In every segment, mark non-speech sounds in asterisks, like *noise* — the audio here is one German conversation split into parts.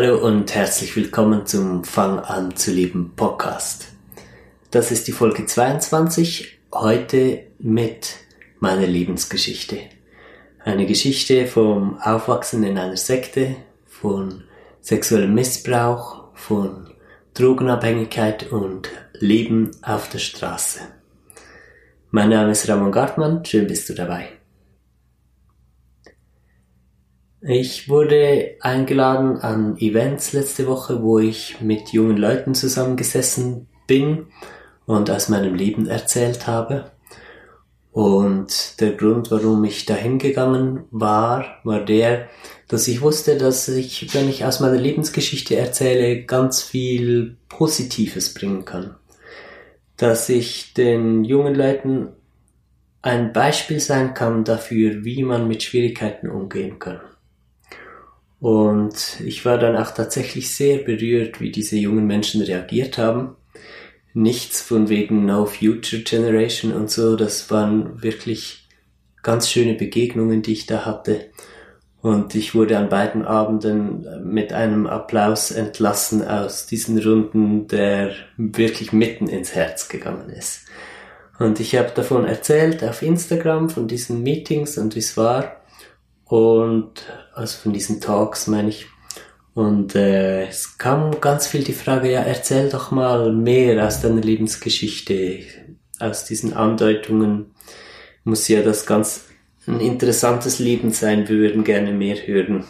Hallo und herzlich willkommen zum Fang an zu leben Podcast. Das ist die Folge 22, heute mit meiner Lebensgeschichte. Eine Geschichte vom Aufwachsen in einer Sekte, von sexuellem Missbrauch, von Drogenabhängigkeit und Leben auf der Straße. Mein Name ist Ramon Gartmann, schön bist du dabei. Ich wurde eingeladen an Events letzte Woche, wo ich mit jungen Leuten zusammengesessen bin und aus meinem Leben erzählt habe. Und der Grund, warum ich dahin gegangen war, war der, dass ich wusste, dass ich, wenn ich aus meiner Lebensgeschichte erzähle, ganz viel Positives bringen kann. Dass ich den jungen Leuten ein Beispiel sein kann dafür, wie man mit Schwierigkeiten umgehen kann. Und ich war dann auch tatsächlich sehr berührt, wie diese jungen Menschen reagiert haben. Nichts von wegen No Future Generation und so, das waren wirklich ganz schöne Begegnungen, die ich da hatte. Und ich wurde an beiden Abenden mit einem Applaus entlassen aus diesen Runden, der wirklich mitten ins Herz gegangen ist. Und ich habe davon erzählt auf Instagram von diesen Meetings und wie es war und also von diesen Talks meine ich. Und äh, es kam ganz viel die Frage, ja, erzähl doch mal mehr aus deiner Lebensgeschichte, aus diesen Andeutungen. Muss ja das ganz ein interessantes Leben sein, wir würden gerne mehr hören.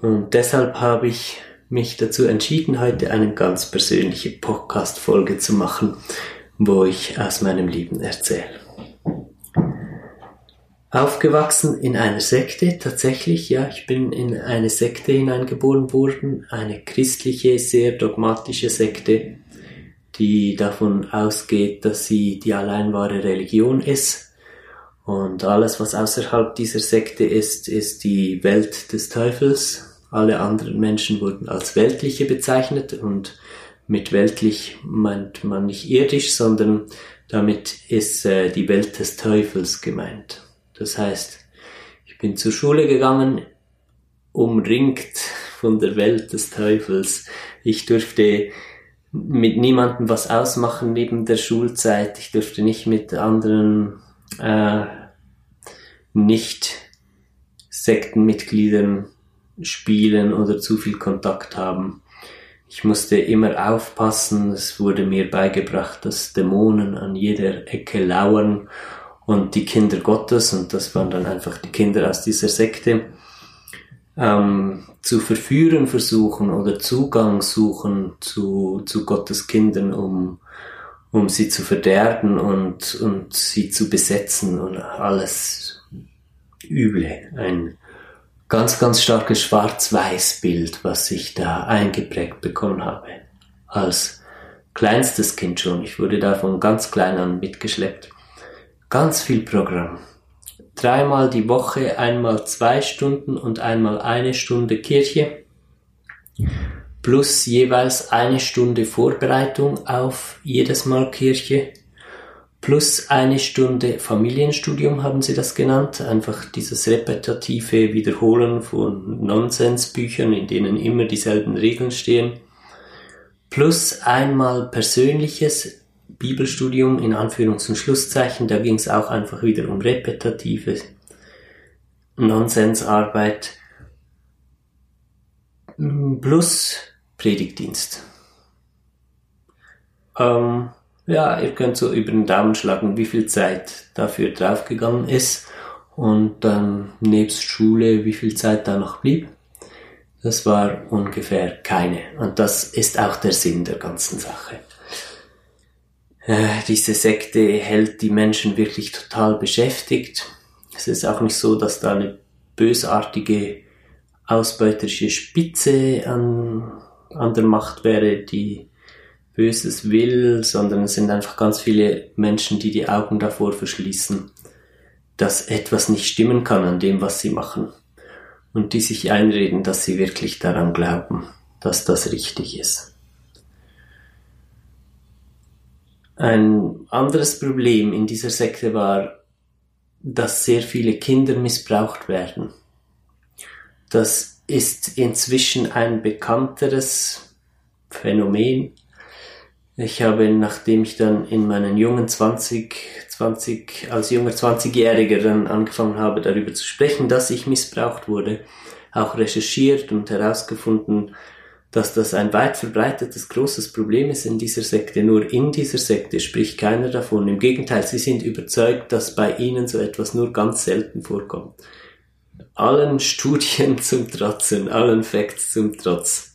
Und deshalb habe ich mich dazu entschieden, heute eine ganz persönliche Podcast-Folge zu machen, wo ich aus meinem Leben erzähle. Aufgewachsen in einer Sekte, tatsächlich, ja, ich bin in eine Sekte hineingeboren worden, eine christliche, sehr dogmatische Sekte, die davon ausgeht, dass sie die allein wahre Religion ist. Und alles, was außerhalb dieser Sekte ist, ist die Welt des Teufels. Alle anderen Menschen wurden als weltliche bezeichnet und mit weltlich meint man nicht irdisch, sondern damit ist äh, die Welt des Teufels gemeint. Das heißt, ich bin zur Schule gegangen, umringt von der Welt des Teufels. Ich durfte mit niemandem was ausmachen neben der Schulzeit. Ich durfte nicht mit anderen äh, nicht Sektenmitgliedern spielen oder zu viel Kontakt haben. Ich musste immer aufpassen. Es wurde mir beigebracht, dass Dämonen an jeder Ecke lauern und die Kinder Gottes, und das waren dann einfach die Kinder aus dieser Sekte, ähm, zu verführen versuchen oder Zugang suchen zu, zu Gottes Kindern, um, um sie zu verderben und, und sie zu besetzen und alles Üble. Ein ganz, ganz starkes Schwarz-Weiß-Bild, was ich da eingeprägt bekommen habe. Als kleinstes Kind schon. Ich wurde da von ganz klein an mitgeschleppt. Ganz viel Programm. Dreimal die Woche, einmal zwei Stunden und einmal eine Stunde Kirche. Plus jeweils eine Stunde Vorbereitung auf jedes Mal Kirche. Plus eine Stunde Familienstudium haben sie das genannt. Einfach dieses repetitive Wiederholen von Nonsensbüchern, in denen immer dieselben Regeln stehen. Plus einmal persönliches Bibelstudium in Anführungs- und Schlusszeichen, da ging es auch einfach wieder um repetitive Nonsensarbeit plus Predigtdienst. Ähm, ja, ihr könnt so über den Daumen schlagen, wie viel Zeit dafür draufgegangen ist und dann nebst Schule, wie viel Zeit da noch blieb. Das war ungefähr keine. Und das ist auch der Sinn der ganzen Sache äh, diese Sekte hält die Menschen wirklich total beschäftigt. Es ist auch nicht so, dass da eine bösartige ausbeuterische Spitze an, an der Macht wäre, die Böses will, sondern es sind einfach ganz viele Menschen, die die Augen davor verschließen, dass etwas nicht stimmen kann an dem, was sie machen. Und die sich einreden, dass sie wirklich daran glauben, dass das richtig ist. Ein anderes Problem in dieser Sekte war, dass sehr viele Kinder missbraucht werden. Das ist inzwischen ein bekannteres Phänomen. Ich habe, nachdem ich dann in meinen jungen 20, 20, als junger 20-Jähriger dann angefangen habe, darüber zu sprechen, dass ich missbraucht wurde, auch recherchiert und herausgefunden, dass das ein weit verbreitetes großes Problem ist in dieser Sekte. Nur in dieser Sekte spricht keiner davon. Im Gegenteil, sie sind überzeugt, dass bei ihnen so etwas nur ganz selten vorkommt. Allen Studien *laughs* zum Trotzen, allen Facts zum Trotz.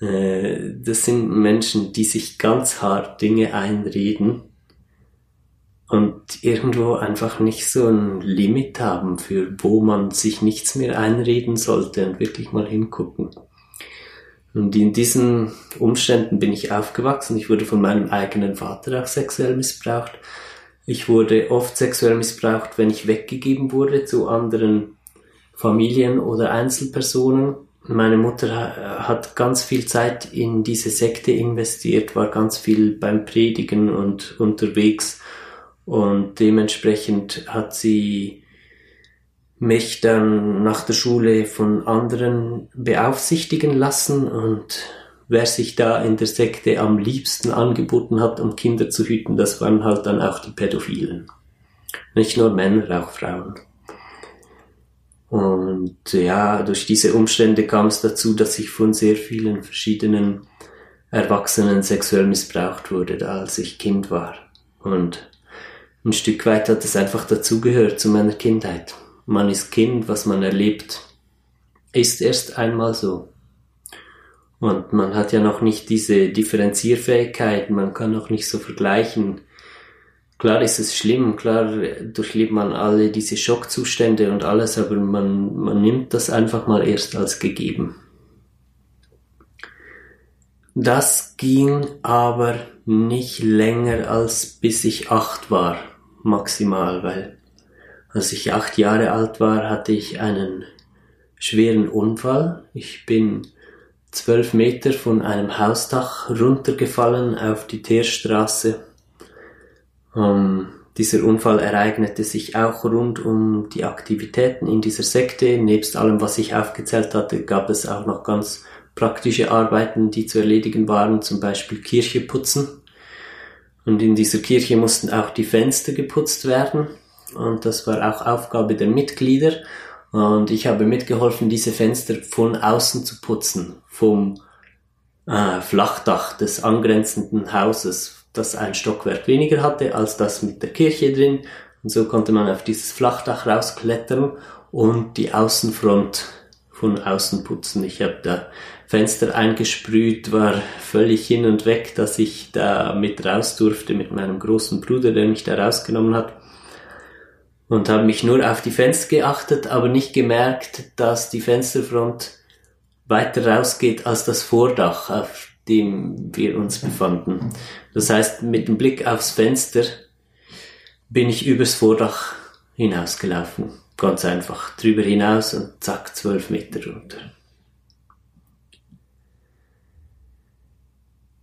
Äh, das sind Menschen, die sich ganz hart Dinge einreden und irgendwo einfach nicht so ein Limit haben, für wo man sich nichts mehr einreden sollte und wirklich mal hingucken. Und in diesen Umständen bin ich aufgewachsen. Ich wurde von meinem eigenen Vater auch sexuell missbraucht. Ich wurde oft sexuell missbraucht, wenn ich weggegeben wurde zu anderen Familien oder Einzelpersonen. Meine Mutter hat ganz viel Zeit in diese Sekte investiert, war ganz viel beim Predigen und unterwegs und dementsprechend hat sie mich dann nach der Schule von anderen beaufsichtigen lassen und wer sich da in der Sekte am liebsten angeboten hat, um Kinder zu hüten, das waren halt dann auch die Pädophilen. Nicht nur Männer, auch Frauen. Und ja, durch diese Umstände kam es dazu, dass ich von sehr vielen verschiedenen Erwachsenen sexuell missbraucht wurde, als ich Kind war. Und ein Stück weit hat es einfach dazugehört zu meiner Kindheit man ist Kind, was man erlebt, ist erst einmal so. Und man hat ja noch nicht diese Differenzierfähigkeit, man kann noch nicht so vergleichen. Klar ist es schlimm, klar durchlebt man alle diese Schockzustände und alles, aber man, man nimmt das einfach mal erst als gegeben. Das ging aber nicht länger als bis ich acht war, maximal, weil als ich acht Jahre alt war, hatte ich einen schweren Unfall. Ich bin zwölf Meter von einem Hausdach runtergefallen auf die Teerstraße. Ähm, dieser Unfall ereignete sich auch rund um die Aktivitäten in dieser Sekte. Nebst allem, was ich aufgezählt hatte, gab es auch noch ganz praktische Arbeiten, die zu erledigen waren, zum Beispiel Kirche putzen. Und in dieser Kirche mussten auch die Fenster geputzt werden und das war auch Aufgabe der Mitglieder und ich habe mitgeholfen, diese Fenster von außen zu putzen, vom äh, Flachdach des angrenzenden Hauses, das ein Stockwerk weniger hatte als das mit der Kirche drin. Und so konnte man auf dieses Flachdach rausklettern und die Außenfront von außen putzen. Ich habe da Fenster eingesprüht, war völlig hin und weg, dass ich da mit raus durfte mit meinem großen Bruder, der mich da rausgenommen hat und habe mich nur auf die Fenster geachtet, aber nicht gemerkt, dass die Fensterfront weiter rausgeht als das Vordach, auf dem wir uns befanden. Das heißt, mit dem Blick aufs Fenster bin ich übers Vordach hinausgelaufen. Ganz einfach. Drüber hinaus und zack, zwölf Meter runter.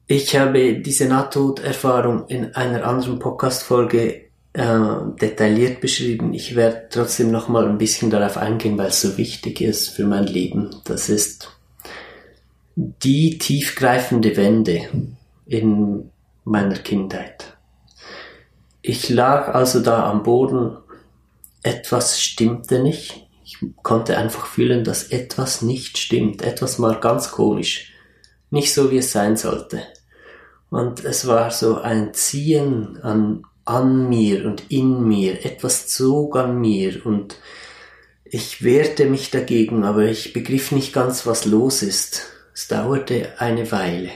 Ich habe diese Nahtoderfahrung in einer anderen Podcast-Folge äh, detailliert beschrieben. Ich werde trotzdem noch mal ein bisschen darauf eingehen, weil es so wichtig ist für mein Leben. Das ist die tiefgreifende Wende in meiner Kindheit. Ich lag also da am Boden, etwas stimmte nicht. Ich konnte einfach fühlen, dass etwas nicht stimmt, etwas mal ganz komisch, nicht so wie es sein sollte. Und es war so ein Ziehen an an mir und in mir, etwas zog an mir und ich wehrte mich dagegen, aber ich begriff nicht ganz, was los ist. Es dauerte eine Weile.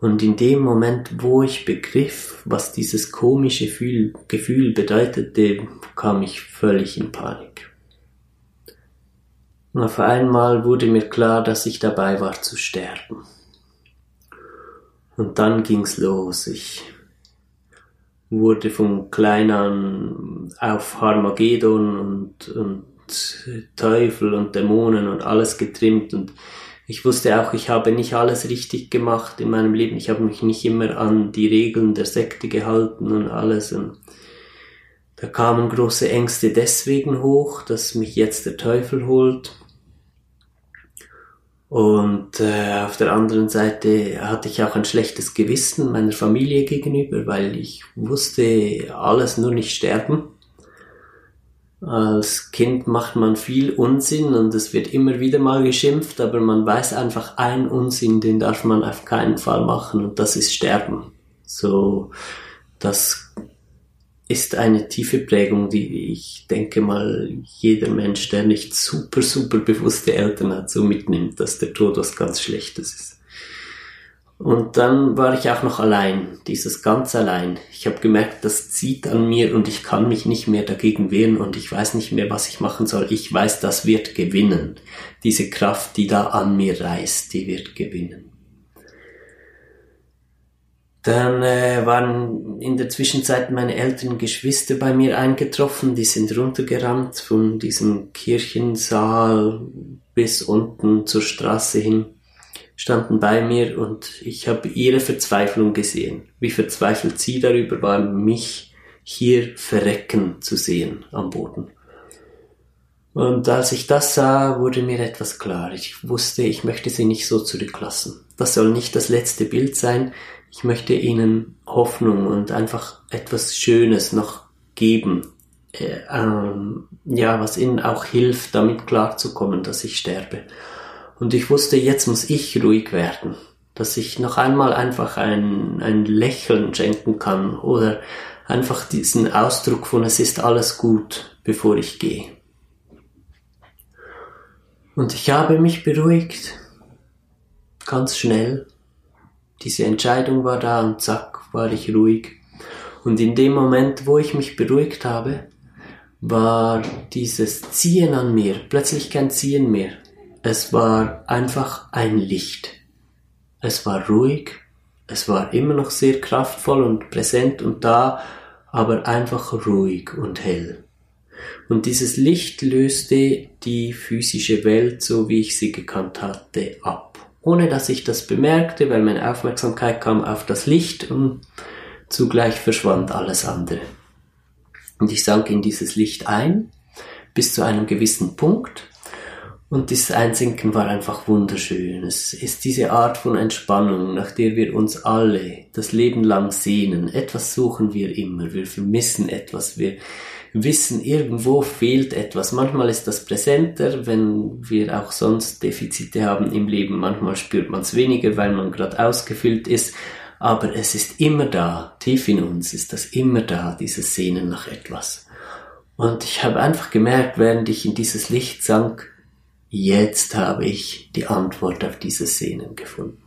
Und in dem Moment, wo ich begriff, was dieses komische Gefühl, bedeutete, kam ich völlig in Panik. Und auf einmal wurde mir klar, dass ich dabei war zu sterben. Und dann ging's los. Ich wurde von klein an auf Harmagedon und, und Teufel und Dämonen und alles getrimmt und ich wusste auch, ich habe nicht alles richtig gemacht in meinem Leben. Ich habe mich nicht immer an die Regeln der Sekte gehalten und alles. Und da kamen große Ängste deswegen hoch, dass mich jetzt der Teufel holt. Und äh, auf der anderen Seite hatte ich auch ein schlechtes Gewissen meiner Familie gegenüber, weil ich wusste, alles nur nicht sterben. Als Kind macht man viel Unsinn und es wird immer wieder mal geschimpft, aber man weiß einfach, ein Unsinn, den darf man auf keinen Fall machen und das ist sterben. So, das ist eine tiefe Prägung, die ich denke mal jeder Mensch, der nicht super, super bewusste Eltern hat, so mitnimmt, dass der Tod was ganz Schlechtes ist. Und dann war ich auch noch allein, dieses ganz allein. Ich habe gemerkt, das zieht an mir und ich kann mich nicht mehr dagegen wehren und ich weiß nicht mehr, was ich machen soll. Ich weiß, das wird gewinnen. Diese Kraft, die da an mir reißt, die wird gewinnen. Dann äh, waren in der Zwischenzeit meine älteren Geschwister bei mir eingetroffen, die sind runtergerannt von diesem Kirchensaal bis unten zur Straße hin, standen bei mir und ich habe ihre Verzweiflung gesehen, wie verzweifelt sie darüber waren, mich hier verrecken zu sehen am Boden. Und als ich das sah, wurde mir etwas klar. Ich wusste, ich möchte sie nicht so zurücklassen. Das soll nicht das letzte Bild sein, ich möchte ihnen Hoffnung und einfach etwas Schönes noch geben, äh, ähm, ja, was ihnen auch hilft, damit klarzukommen, dass ich sterbe. Und ich wusste, jetzt muss ich ruhig werden, dass ich noch einmal einfach ein, ein Lächeln schenken kann oder einfach diesen Ausdruck von es ist alles gut, bevor ich gehe. Und ich habe mich beruhigt, ganz schnell, diese Entscheidung war da und zack, war ich ruhig. Und in dem Moment, wo ich mich beruhigt habe, war dieses Ziehen an mir plötzlich kein Ziehen mehr. Es war einfach ein Licht. Es war ruhig, es war immer noch sehr kraftvoll und präsent und da, aber einfach ruhig und hell. Und dieses Licht löste die physische Welt, so wie ich sie gekannt hatte, ab ohne dass ich das bemerkte, weil meine Aufmerksamkeit kam auf das Licht und zugleich verschwand alles andere. Und ich sank in dieses Licht ein, bis zu einem gewissen Punkt. Und dieses Einsinken war einfach wunderschön. Es ist diese Art von Entspannung, nach der wir uns alle das Leben lang sehnen. Etwas suchen wir immer. Wir vermissen etwas. Wir wissen, irgendwo fehlt etwas. Manchmal ist das präsenter, wenn wir auch sonst Defizite haben im Leben. Manchmal spürt man es weniger, weil man gerade ausgefüllt ist. Aber es ist immer da, tief in uns ist das immer da, dieses Sehnen nach etwas. Und ich habe einfach gemerkt, während ich in dieses Licht sank, jetzt habe ich die Antwort auf dieses Sehnen gefunden.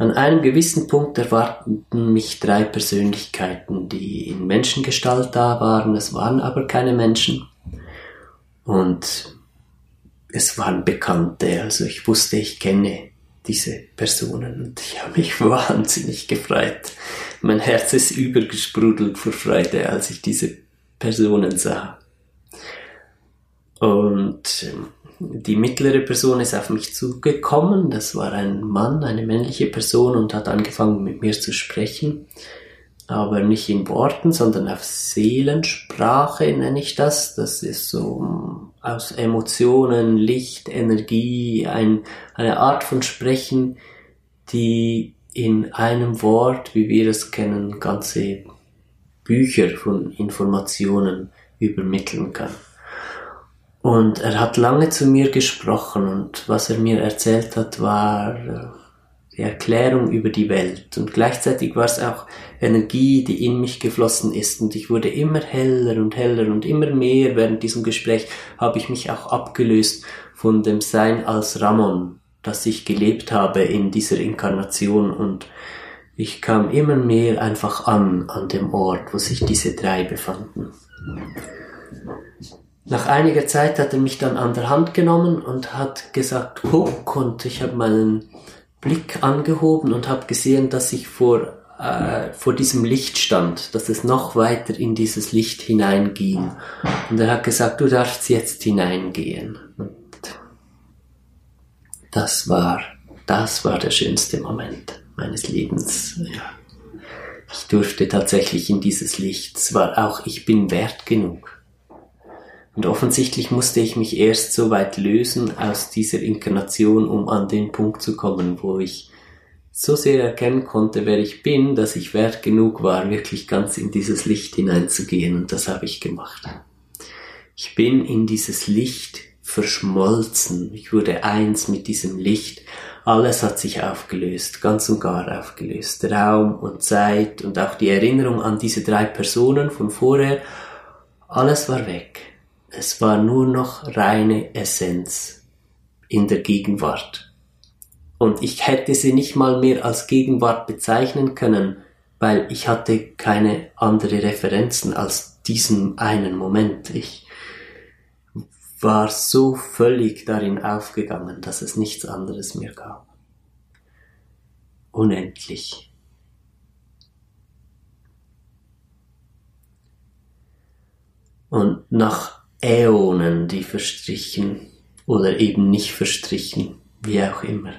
An einem gewissen Punkt erwarteten mich drei Persönlichkeiten, die in Menschengestalt da waren. Es waren aber keine Menschen. Und es waren Bekannte, also ich wusste, ich kenne diese Personen und ich habe mich *laughs* wahnsinnig gefreut. Mein Herz ist übergesprudelt vor Freude, als ich diese Personen sah. Und ähm, die mittlere Person ist auf mich zugekommen. Das war ein Mann, eine männliche Person und hat angefangen mit mir zu sprechen. Aber nicht in Worten, sondern auf Seelensprache nenne ich das. Das ist so aus Emotionen, Licht, Energie, ein, eine Art von Sprechen, die in einem Wort, wie wir es kennen, ganze Bücher von Informationen übermitteln kann. Und er hat lange zu mir gesprochen und was er mir erzählt hat, war äh, die Erklärung über die Welt. Und gleichzeitig war es auch Energie, die in mich geflossen ist. Und ich wurde immer heller und heller und immer mehr während diesem Gespräch habe ich mich auch abgelöst von dem Sein als Ramon, das ich gelebt habe in dieser Inkarnation. Und ich kam immer mehr einfach an, an dem Ort, wo sich diese drei befanden. Nach einiger Zeit hat er mich dann an der Hand genommen und hat gesagt, guck, und ich habe meinen Blick angehoben und habe gesehen, dass ich vor, äh, vor diesem Licht stand, dass es noch weiter in dieses Licht hineinging. Und er hat gesagt, du darfst jetzt hineingehen. Und das war, das war der schönste Moment meines Lebens. Ja. Ich durfte tatsächlich in dieses Licht. Es war auch, ich bin wert genug. Und offensichtlich musste ich mich erst so weit lösen aus dieser Inkarnation, um an den Punkt zu kommen, wo ich so sehr erkennen konnte, wer ich bin, dass ich wert genug war, wirklich ganz in dieses Licht hineinzugehen. Und das habe ich gemacht. Ich bin in dieses Licht verschmolzen. Ich wurde eins mit diesem Licht. Alles hat sich aufgelöst, ganz und gar aufgelöst. Raum und Zeit und auch die Erinnerung an diese drei Personen von vorher. Alles war weg. Es war nur noch reine Essenz in der Gegenwart. Und ich hätte sie nicht mal mehr als Gegenwart bezeichnen können, weil ich hatte keine andere Referenzen als diesen einen Moment. Ich war so völlig darin aufgegangen, dass es nichts anderes mehr gab. Unendlich. Und nach Äonen, die verstrichen oder eben nicht verstrichen, wie auch immer.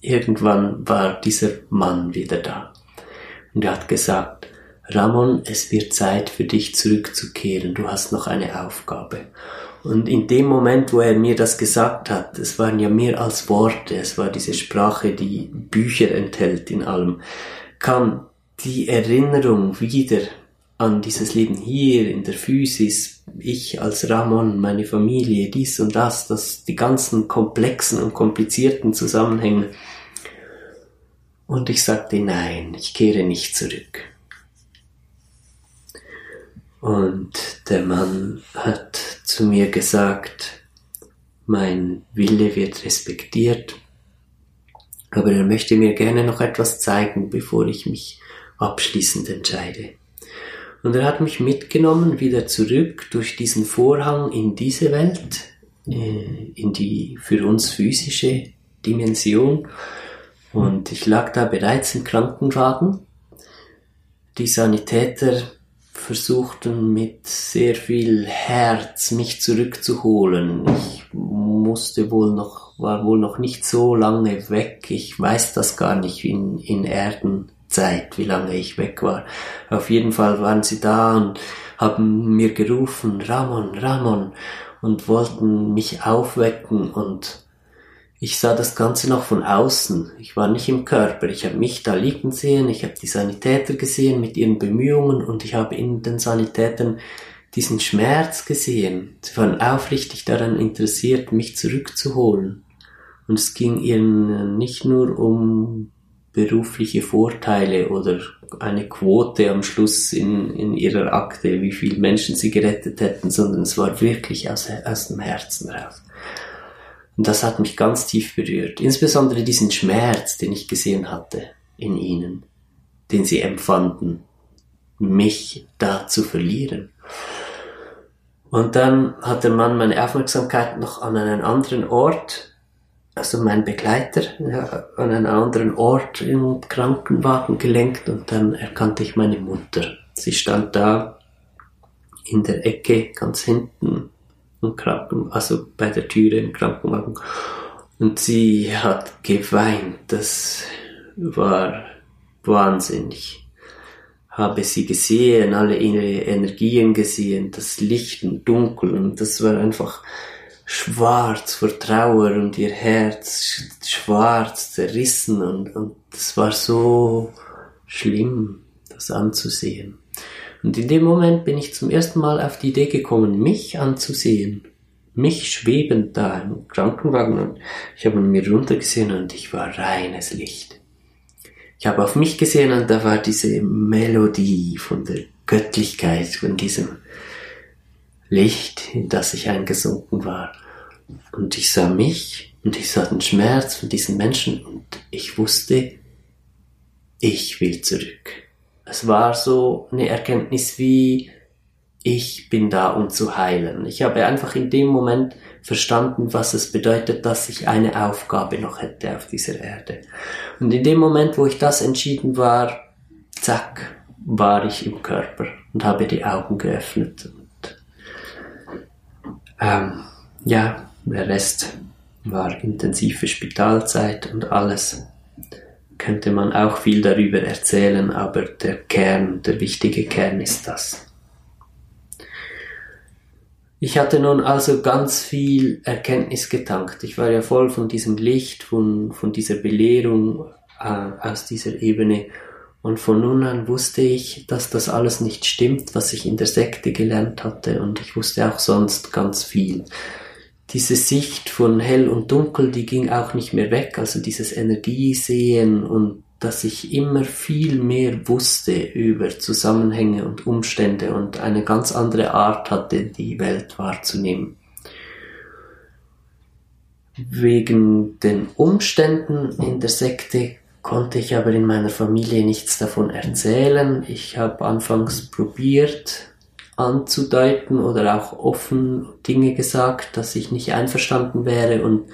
Irgendwann war dieser Mann wieder da und er hat gesagt, Ramon, es wird Zeit für dich zurückzukehren, du hast noch eine Aufgabe. Und in dem Moment, wo er mir das gesagt hat, es waren ja mehr als Worte, es war diese Sprache, die Bücher enthält in allem, kam die Erinnerung wieder an dieses Leben hier in der Physis, ich als Ramon, meine Familie, dies und das, das die ganzen komplexen und komplizierten Zusammenhänge. Und ich sagte, nein, ich kehre nicht zurück. Und der Mann hat zu mir gesagt, mein Wille wird respektiert, aber er möchte mir gerne noch etwas zeigen, bevor ich mich abschließend entscheide. Und er hat mich mitgenommen wieder zurück durch diesen Vorhang in diese Welt, äh, in die für uns physische Dimension. Und ich lag da bereits im Krankenwagen. Die Sanitäter versuchten mit sehr viel Herz mich zurückzuholen. Ich musste wohl noch, war wohl noch nicht so lange weg. Ich weiß das gar nicht in, in Erden Zeit, wie lange ich weg war. Auf jeden Fall waren sie da und haben mir gerufen, Ramon, Ramon, und wollten mich aufwecken und ich sah das Ganze noch von außen. Ich war nicht im Körper. Ich habe mich da liegen sehen, ich habe die Sanitäter gesehen mit ihren Bemühungen und ich habe in den Sanitätern diesen Schmerz gesehen. Sie waren aufrichtig daran interessiert, mich zurückzuholen. Und es ging ihnen nicht nur um berufliche Vorteile oder eine Quote am Schluss in, in ihrer Akte, wie viele Menschen sie gerettet hätten, sondern es war wirklich aus, aus dem Herzen raus. Und das hat mich ganz tief berührt. Insbesondere diesen Schmerz, den ich gesehen hatte in ihnen, den sie empfanden, mich da zu verlieren. Und dann hat der Mann meine Aufmerksamkeit noch an einen anderen Ort also mein Begleiter an einen anderen Ort im Krankenwagen gelenkt und dann erkannte ich meine Mutter. Sie stand da in der Ecke ganz hinten im Kranken, also bei der Türe im Krankenwagen und sie hat geweint. Das war wahnsinnig. Habe sie gesehen, alle ihre Energien gesehen, das Licht und Dunkel und das war einfach schwarz vor Trauer und ihr Herz schwarz zerrissen und, und das war so schlimm, das anzusehen. Und in dem Moment bin ich zum ersten Mal auf die Idee gekommen, mich anzusehen. Mich schwebend da im Krankenwagen und ich habe mir runtergesehen und ich war reines Licht. Ich habe auf mich gesehen und da war diese Melodie von der Göttlichkeit, von diesem Licht, in das ich eingesunken war. Und ich sah mich und ich sah den Schmerz von diesen Menschen und ich wusste, ich will zurück. Es war so eine Erkenntnis wie, ich bin da, um zu heilen. Ich habe einfach in dem Moment verstanden, was es bedeutet, dass ich eine Aufgabe noch hätte auf dieser Erde. Und in dem Moment, wo ich das entschieden war, zack, war ich im Körper und habe die Augen geöffnet ähm, ja, der Rest war intensive Spitalzeit und alles. Könnte man auch viel darüber erzählen, aber der Kern, der wichtige Kern ist das. Ich hatte nun also ganz viel Erkenntnis getankt. Ich war ja voll von diesem Licht, von, von dieser Belehrung äh, aus dieser Ebene. Und von nun an wusste ich, dass das alles nicht stimmt, was ich in der Sekte gelernt hatte. Und ich wusste auch sonst ganz viel. Diese Sicht von hell und dunkel, die ging auch nicht mehr weg. Also dieses Energiesehen und dass ich immer viel mehr wusste über Zusammenhänge und Umstände und eine ganz andere Art hatte, die Welt wahrzunehmen. Wegen den Umständen in der Sekte konnte ich aber in meiner Familie nichts davon erzählen. Ich habe anfangs probiert anzudeuten oder auch offen Dinge gesagt, dass ich nicht einverstanden wäre und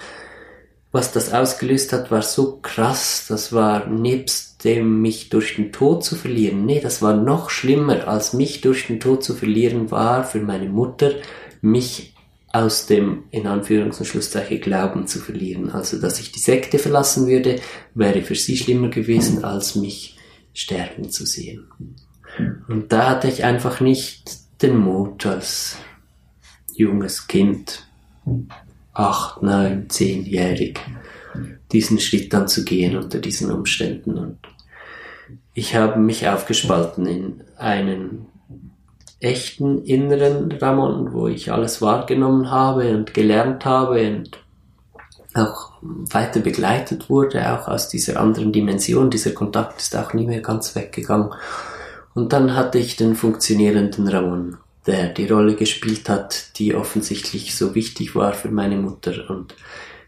was das ausgelöst hat, war so krass. Das war nebst dem mich durch den Tod zu verlieren. Nee, das war noch schlimmer, als mich durch den Tod zu verlieren war für meine Mutter, mich aus dem, in Anführungs- und Schlusszeichen, Glauben zu verlieren. Also, dass ich die Sekte verlassen würde, wäre für sie schlimmer gewesen, als mich sterben zu sehen. Und da hatte ich einfach nicht den Mut als junges Kind acht, neun, zehnjährig diesen Schritt dann zu gehen unter diesen Umständen. Und ich habe mich aufgespalten in einen echten inneren Ramon, wo ich alles wahrgenommen habe und gelernt habe und auch weiter begleitet wurde, auch aus dieser anderen Dimension. Dieser Kontakt ist auch nie mehr ganz weggegangen. Und dann hatte ich den funktionierenden Ramon der die Rolle gespielt hat, die offensichtlich so wichtig war für meine Mutter. Und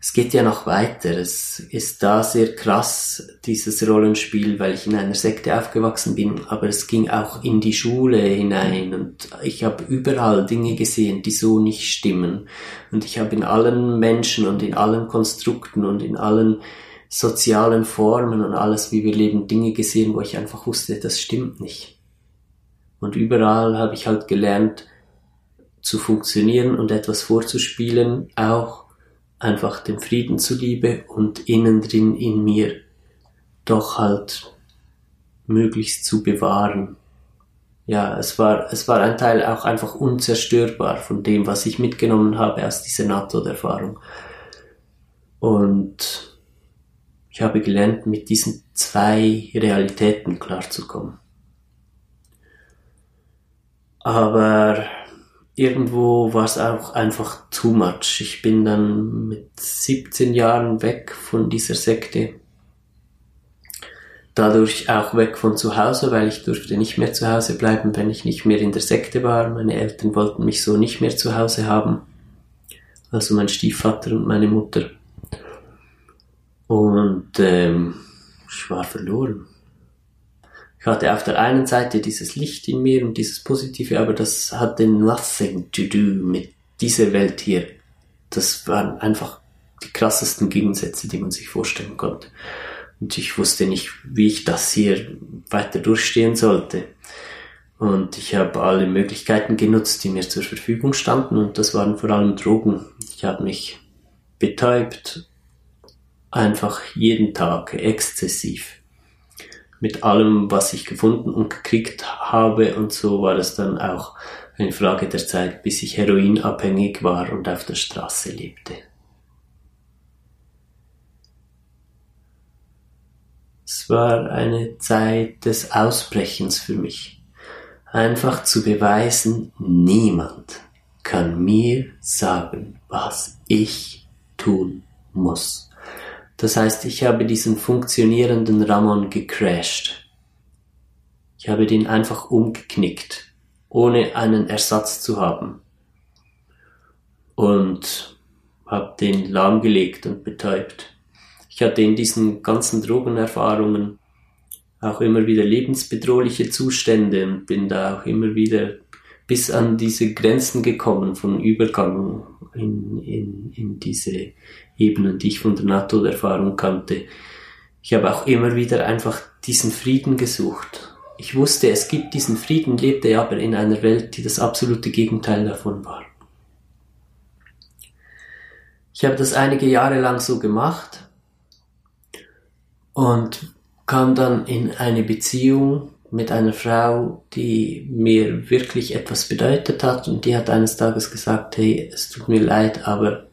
es geht ja noch weiter. Es ist da sehr krass, dieses Rollenspiel, weil ich in einer Sekte aufgewachsen bin, aber es ging auch in die Schule hinein und ich habe überall Dinge gesehen, die so nicht stimmen. Und ich habe in allen Menschen und in allen Konstrukten und in allen sozialen Formen und alles, wie wir leben, Dinge gesehen, wo ich einfach wusste, das stimmt nicht. Und überall habe ich halt gelernt zu funktionieren und etwas vorzuspielen, auch einfach dem Frieden zuliebe und innen drin in mir doch halt möglichst zu bewahren. Ja, es war, es war ein Teil auch einfach unzerstörbar von dem, was ich mitgenommen habe aus dieser NATO-Erfahrung. Und ich habe gelernt, mit diesen zwei Realitäten klarzukommen. Aber irgendwo war es auch einfach too much. Ich bin dann mit 17 Jahren weg von dieser Sekte. Dadurch auch weg von zu Hause, weil ich durfte nicht mehr zu Hause bleiben, wenn ich nicht mehr in der Sekte war. Meine Eltern wollten mich so nicht mehr zu Hause haben. Also mein Stiefvater und meine Mutter. Und ähm, ich war verloren ich hatte auf der einen Seite dieses Licht in mir und dieses Positive, aber das hatte nothing to do mit dieser Welt hier. Das waren einfach die krassesten Gegensätze, die man sich vorstellen konnte. Und ich wusste nicht, wie ich das hier weiter durchstehen sollte. Und ich habe alle Möglichkeiten genutzt, die mir zur Verfügung standen. Und das waren vor allem Drogen. Ich habe mich betäubt. Einfach jeden Tag exzessiv mit allem, was ich gefunden und gekriegt habe. Und so war es dann auch eine Frage der Zeit, bis ich heroinabhängig war und auf der Straße lebte. Es war eine Zeit des Ausbrechens für mich. Einfach zu beweisen, niemand kann mir sagen, was ich tun muss. Das heißt, ich habe diesen funktionierenden Ramon gecrashed. Ich habe den einfach umgeknickt, ohne einen Ersatz zu haben. Und habe den lahmgelegt und betäubt. Ich hatte in diesen ganzen Drogenerfahrungen auch immer wieder lebensbedrohliche Zustände und bin da auch immer wieder bis an diese Grenzen gekommen von Übergang in, in, in diese Ebenen, die ich von der NATO-Erfahrung kannte. Ich habe auch immer wieder einfach diesen Frieden gesucht. Ich wusste, es gibt diesen Frieden, lebte aber in einer Welt, die das absolute Gegenteil davon war. Ich habe das einige Jahre lang so gemacht und kam dann in eine Beziehung, mit einer Frau, die mir wirklich etwas bedeutet hat und die hat eines Tages gesagt, hey, es tut mir leid, aber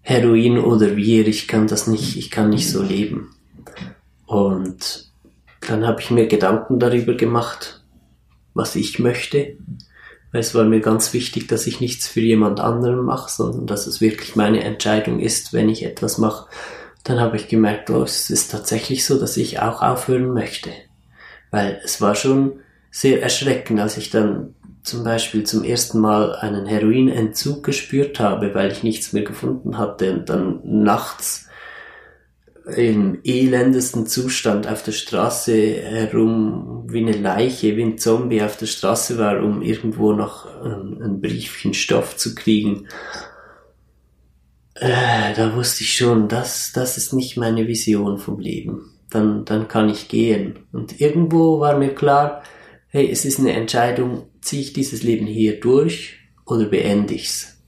Heroin oder Bier, ich kann das nicht, ich kann nicht so leben. Und dann habe ich mir Gedanken darüber gemacht, was ich möchte. Weil es war mir ganz wichtig, dass ich nichts für jemand anderen mache, sondern dass es wirklich meine Entscheidung ist, wenn ich etwas mache. Dann habe ich gemerkt, oh, es ist tatsächlich so, dass ich auch aufhören möchte. Weil es war schon sehr erschreckend, als ich dann zum Beispiel zum ersten Mal einen Heroinentzug gespürt habe, weil ich nichts mehr gefunden hatte und dann nachts im elendesten Zustand auf der Straße herum wie eine Leiche, wie ein Zombie auf der Straße war, um irgendwo noch ein, ein Briefchen Stoff zu kriegen. Äh, da wusste ich schon, das, das ist nicht meine Vision vom Leben. Dann, dann kann ich gehen. Und irgendwo war mir klar, hey, es ist eine Entscheidung, ziehe ich dieses Leben hier durch oder beende ich's?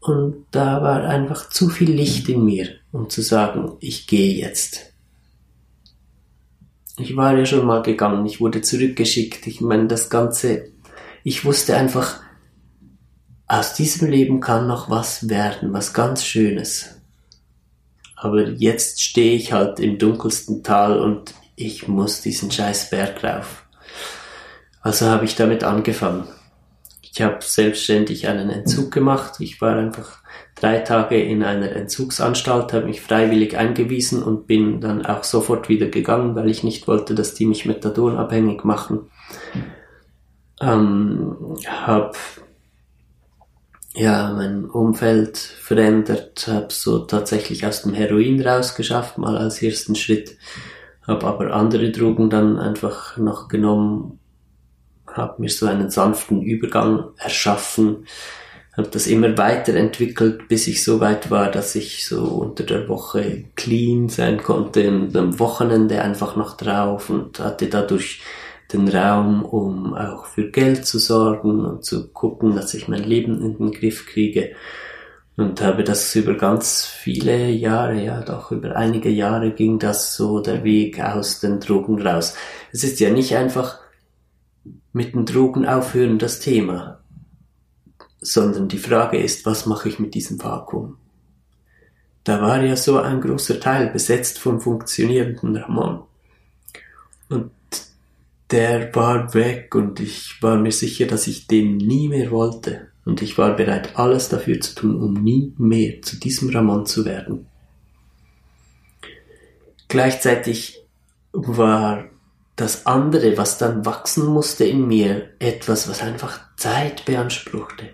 Und da war einfach zu viel Licht in mir, um zu sagen, ich gehe jetzt. Ich war ja schon mal gegangen, ich wurde zurückgeschickt. Ich meine, das Ganze, ich wusste einfach, aus diesem Leben kann noch was werden, was ganz Schönes. Aber jetzt stehe ich halt im dunkelsten Tal und ich muss diesen scheiß Berg rauf. Also habe ich damit angefangen. Ich habe selbstständig einen Entzug gemacht. Ich war einfach drei Tage in einer Entzugsanstalt, habe mich freiwillig eingewiesen und bin dann auch sofort wieder gegangen, weil ich nicht wollte, dass die mich methadonabhängig machen. Ähm, habe ja mein Umfeld verändert, habe so tatsächlich aus dem Heroin rausgeschafft, mal als ersten Schritt, habe aber andere Drogen dann einfach noch genommen. Habe mir so einen sanften Übergang erschaffen, habe das immer weiterentwickelt, bis ich so weit war, dass ich so unter der Woche clean sein konnte und am Wochenende einfach noch drauf und hatte dadurch den Raum, um auch für Geld zu sorgen und zu gucken, dass ich mein Leben in den Griff kriege. Und habe das über ganz viele Jahre, ja doch über einige Jahre ging das so der Weg aus den Drogen raus. Es ist ja nicht einfach mit den Drogen aufhören das Thema, sondern die Frage ist, was mache ich mit diesem Vakuum? Da war ja so ein großer Teil besetzt vom funktionierenden Ramon. Und der war weg und ich war mir sicher, dass ich den nie mehr wollte. Und ich war bereit, alles dafür zu tun, um nie mehr zu diesem Ramon zu werden. Gleichzeitig war das andere, was dann wachsen musste in mir, etwas, was einfach Zeit beanspruchte.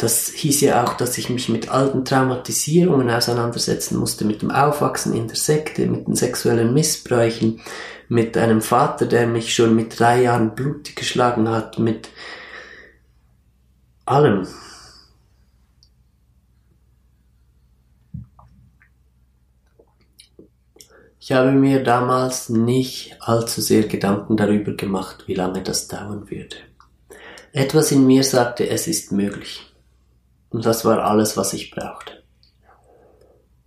Das hieß ja auch, dass ich mich mit alten Traumatisierungen auseinandersetzen musste, mit dem Aufwachsen in der Sekte, mit den sexuellen Missbräuchen, mit einem Vater, der mich schon mit drei Jahren blutig geschlagen hat, mit allem. Ich habe mir damals nicht allzu sehr Gedanken darüber gemacht, wie lange das dauern würde. Etwas in mir sagte, es ist möglich. Und das war alles, was ich brauchte.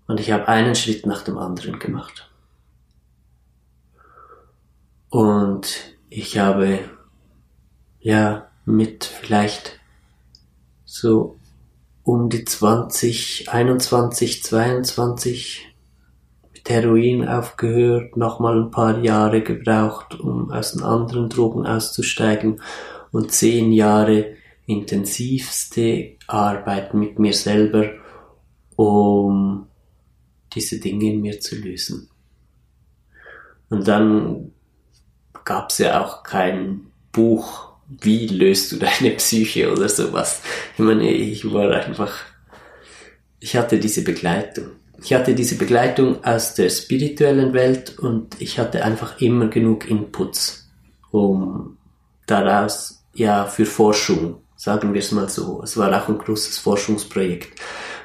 Und ich habe einen Schritt nach dem anderen gemacht. Und ich habe, ja, mit vielleicht so um die 20, 21, 22 Heroin aufgehört, nochmal ein paar Jahre gebraucht, um aus den anderen Drogen auszusteigen und zehn Jahre intensivste Arbeit mit mir selber, um diese Dinge in mir zu lösen. Und dann gab es ja auch kein Buch, wie löst du deine Psyche oder sowas. Ich meine, ich war einfach, ich hatte diese Begleitung. Ich hatte diese Begleitung aus der spirituellen Welt und ich hatte einfach immer genug Inputs, um daraus, ja, für Forschung, sagen wir es mal so. Es war auch ein großes Forschungsprojekt.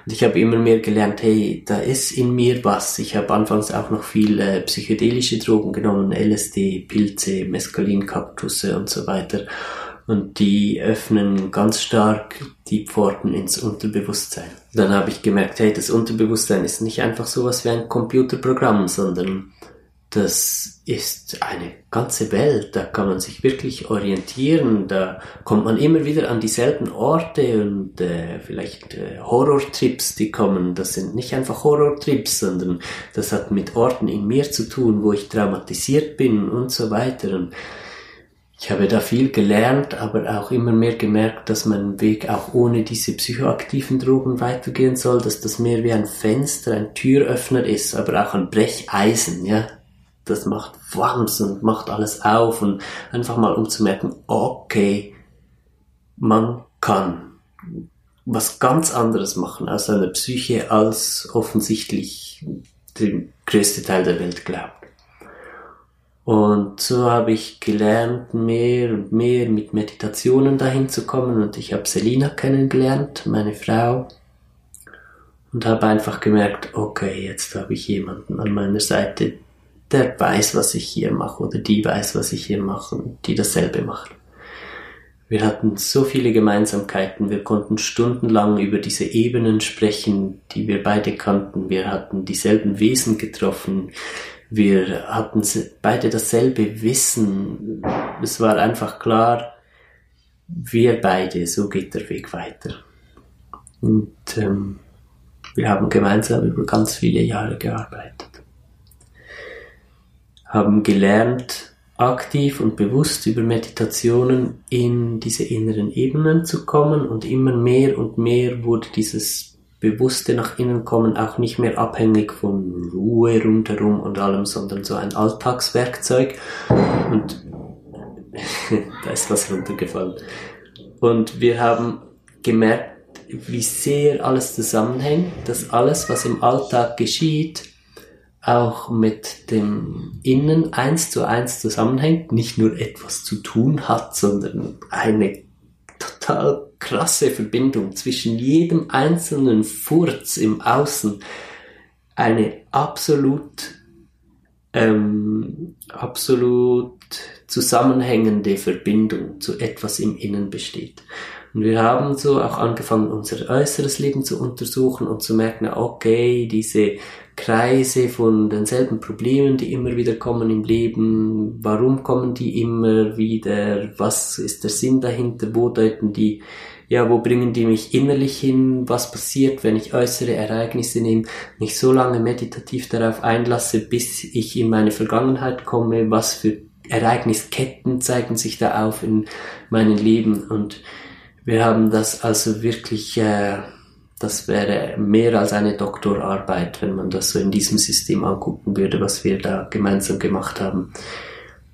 Und ich habe immer mehr gelernt, hey, da ist in mir was. Ich habe anfangs auch noch viele äh, psychedelische Drogen genommen, LSD, Pilze, Mescalin, Kaktusse und so weiter. Und die öffnen ganz stark die Pforten ins Unterbewusstsein. Dann habe ich gemerkt, hey, das Unterbewusstsein ist nicht einfach sowas wie ein Computerprogramm, sondern das ist eine ganze Welt, da kann man sich wirklich orientieren, da kommt man immer wieder an dieselben Orte und äh, vielleicht äh, Horrortrips, die kommen, das sind nicht einfach Horrortrips, sondern das hat mit Orten in mir zu tun, wo ich traumatisiert bin und so weiter. Und ich habe da viel gelernt, aber auch immer mehr gemerkt, dass mein Weg auch ohne diese psychoaktiven Drogen weitergehen soll, dass das mehr wie ein Fenster, ein Türöffner ist, aber auch ein Brecheisen, ja das macht Wams und macht alles auf und einfach mal um zu merken, okay, man kann was ganz anderes machen aus seiner Psyche, als offensichtlich der größte Teil der Welt glaubt. Und so habe ich gelernt, mehr und mehr mit Meditationen dahin zu kommen und ich habe Selina kennengelernt, meine Frau, und habe einfach gemerkt, okay, jetzt habe ich jemanden an meiner Seite, der weiß, was ich hier mache oder die weiß, was ich hier mache und die dasselbe macht. Wir hatten so viele Gemeinsamkeiten, wir konnten stundenlang über diese Ebenen sprechen, die wir beide kannten. Wir hatten dieselben Wesen getroffen, wir hatten beide dasselbe Wissen. Es war einfach klar, wir beide, so geht der Weg weiter. Und ähm, wir haben gemeinsam über ganz viele Jahre gearbeitet haben gelernt, aktiv und bewusst über Meditationen in diese inneren Ebenen zu kommen und immer mehr und mehr wurde dieses bewusste nach innen kommen auch nicht mehr abhängig von Ruhe rundherum und allem, sondern so ein Alltagswerkzeug und *laughs* da ist was runtergefallen. Und wir haben gemerkt, wie sehr alles zusammenhängt, dass alles, was im Alltag geschieht, auch mit dem Innen eins zu eins zusammenhängt, nicht nur etwas zu tun hat, sondern eine total krasse Verbindung zwischen jedem einzelnen Furz im Außen, eine absolut, ähm, absolut zusammenhängende Verbindung zu etwas im Innen besteht. Und wir haben so auch angefangen, unser äußeres Leben zu untersuchen und zu merken, okay, diese Kreise von denselben Problemen, die immer wieder kommen im Leben. Warum kommen die immer wieder? Was ist der Sinn dahinter? Wo deuten die, ja, wo bringen die mich innerlich hin? Was passiert, wenn ich äußere Ereignisse nehme, mich so lange meditativ darauf einlasse, bis ich in meine Vergangenheit komme? Was für Ereignisketten zeigen sich da auf in meinem Leben? Und wir haben das also wirklich, äh, das wäre mehr als eine Doktorarbeit, wenn man das so in diesem System angucken würde, was wir da gemeinsam gemacht haben.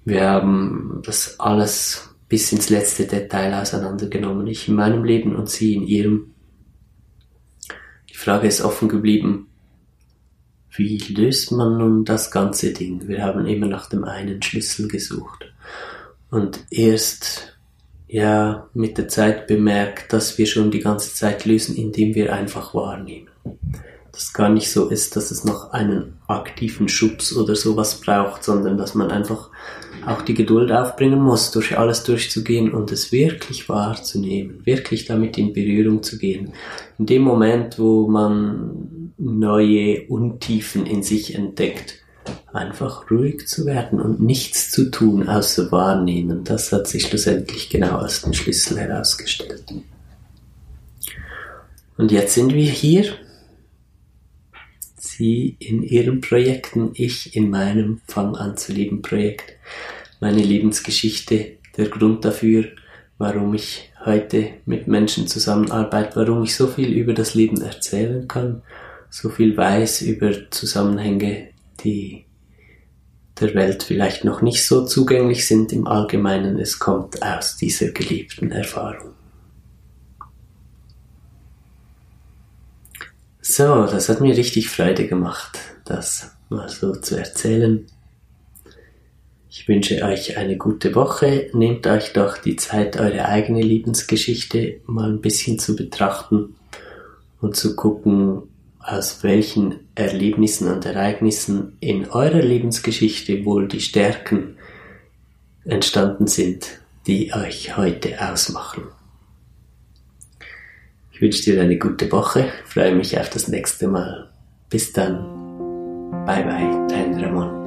Wir haben das alles bis ins letzte Detail auseinandergenommen. Ich in meinem Leben und sie in ihrem. Die Frage ist offen geblieben, wie löst man nun das ganze Ding? Wir haben immer nach dem einen Schlüssel gesucht. Und erst ja mit der Zeit bemerkt, dass wir schon die ganze Zeit lösen, indem wir einfach wahrnehmen. Dass gar nicht so ist, dass es noch einen aktiven Schubs oder sowas braucht, sondern dass man einfach auch die Geduld aufbringen muss, durch alles durchzugehen und es wirklich wahrzunehmen, wirklich damit in Berührung zu gehen. In dem Moment, wo man neue Untiefen in sich entdeckt, einfach ruhig zu werden und nichts zu tun, außer wahrnehmen. Das hat sich schlussendlich genau als den Schlüssel herausgestellt. Und jetzt sind wir hier. Sie in ihren Projekten, ich in meinem Fang an zu leben Projekt. Meine Lebensgeschichte, der Grund dafür, warum ich heute mit Menschen zusammenarbeite, warum ich so viel über das Leben erzählen kann, so viel weiß über Zusammenhänge, die der Welt vielleicht noch nicht so zugänglich sind im Allgemeinen. Es kommt aus dieser gelebten Erfahrung. So, das hat mir richtig Freude gemacht, das mal so zu erzählen. Ich wünsche euch eine gute Woche. Nehmt euch doch die Zeit, eure eigene Lebensgeschichte mal ein bisschen zu betrachten und zu gucken, aus welchen Erlebnissen und Ereignissen in eurer Lebensgeschichte wohl die Stärken entstanden sind, die euch heute ausmachen. Ich wünsche dir eine gute Woche, freue mich auf das nächste Mal. Bis dann. Bye bye, dein Ramon.